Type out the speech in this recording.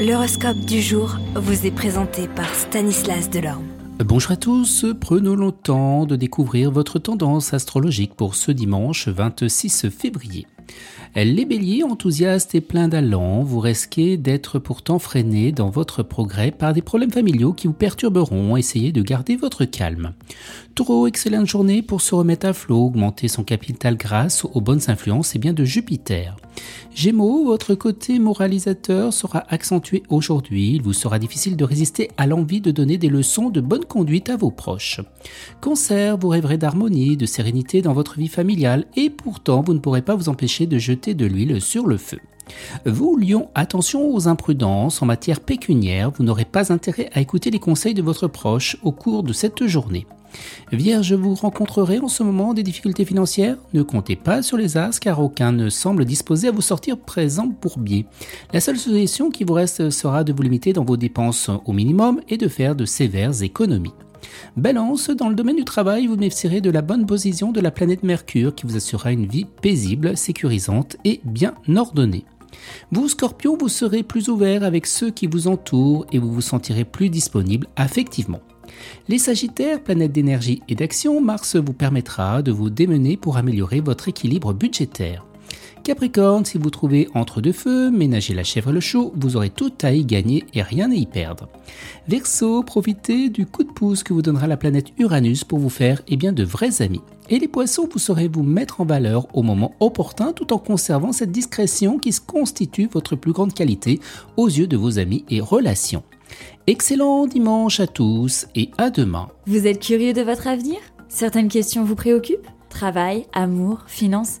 L'horoscope du jour vous est présenté par Stanislas Delorme. Bonjour à tous, prenons le temps de découvrir votre tendance astrologique pour ce dimanche 26 février. Les béliers enthousiastes et pleins d'allant, vous risquez d'être pourtant freinés dans votre progrès par des problèmes familiaux qui vous perturberont. Essayez de garder votre calme. Taureau, excellente journée pour se remettre à flot, augmenter son capital grâce aux bonnes influences et bien de Jupiter. Gémeaux, votre côté moralisateur sera accentué aujourd'hui. Il vous sera difficile de résister à l'envie de donner des leçons de bonne conduite à vos proches. Cancer, vous rêverez d'harmonie, de sérénité dans votre vie familiale et pourtant vous ne pourrez pas vous empêcher de jeter de l'huile sur le feu. Vous, Lion, attention aux imprudences en matière pécuniaire, vous n'aurez pas intérêt à écouter les conseils de votre proche au cours de cette journée. Vierge, vous rencontrerez en ce moment des difficultés financières Ne comptez pas sur les as car aucun ne semble disposé à vous sortir présent pour biais. La seule solution qui vous reste sera de vous limiter dans vos dépenses au minimum et de faire de sévères économies. Balance, dans le domaine du travail, vous bénéficierez de la bonne position de la planète Mercure qui vous assurera une vie paisible, sécurisante et bien ordonnée. Vous, Scorpion, vous serez plus ouvert avec ceux qui vous entourent et vous vous sentirez plus disponible affectivement. Les Sagittaires, planète d'énergie et d'action, Mars vous permettra de vous démener pour améliorer votre équilibre budgétaire. Capricorne, si vous trouvez entre deux feux, ménagez la chèvre et le chaud, vous aurez tout à y gagner et rien à y perdre. Verseau, profitez du coup de pouce que vous donnera la planète Uranus pour vous faire eh bien, de vrais amis. Et les poissons, vous saurez vous mettre en valeur au moment opportun tout en conservant cette discrétion qui constitue votre plus grande qualité aux yeux de vos amis et relations. Excellent dimanche à tous et à demain. Vous êtes curieux de votre avenir? Certaines questions vous préoccupent? Travail, amour, finances?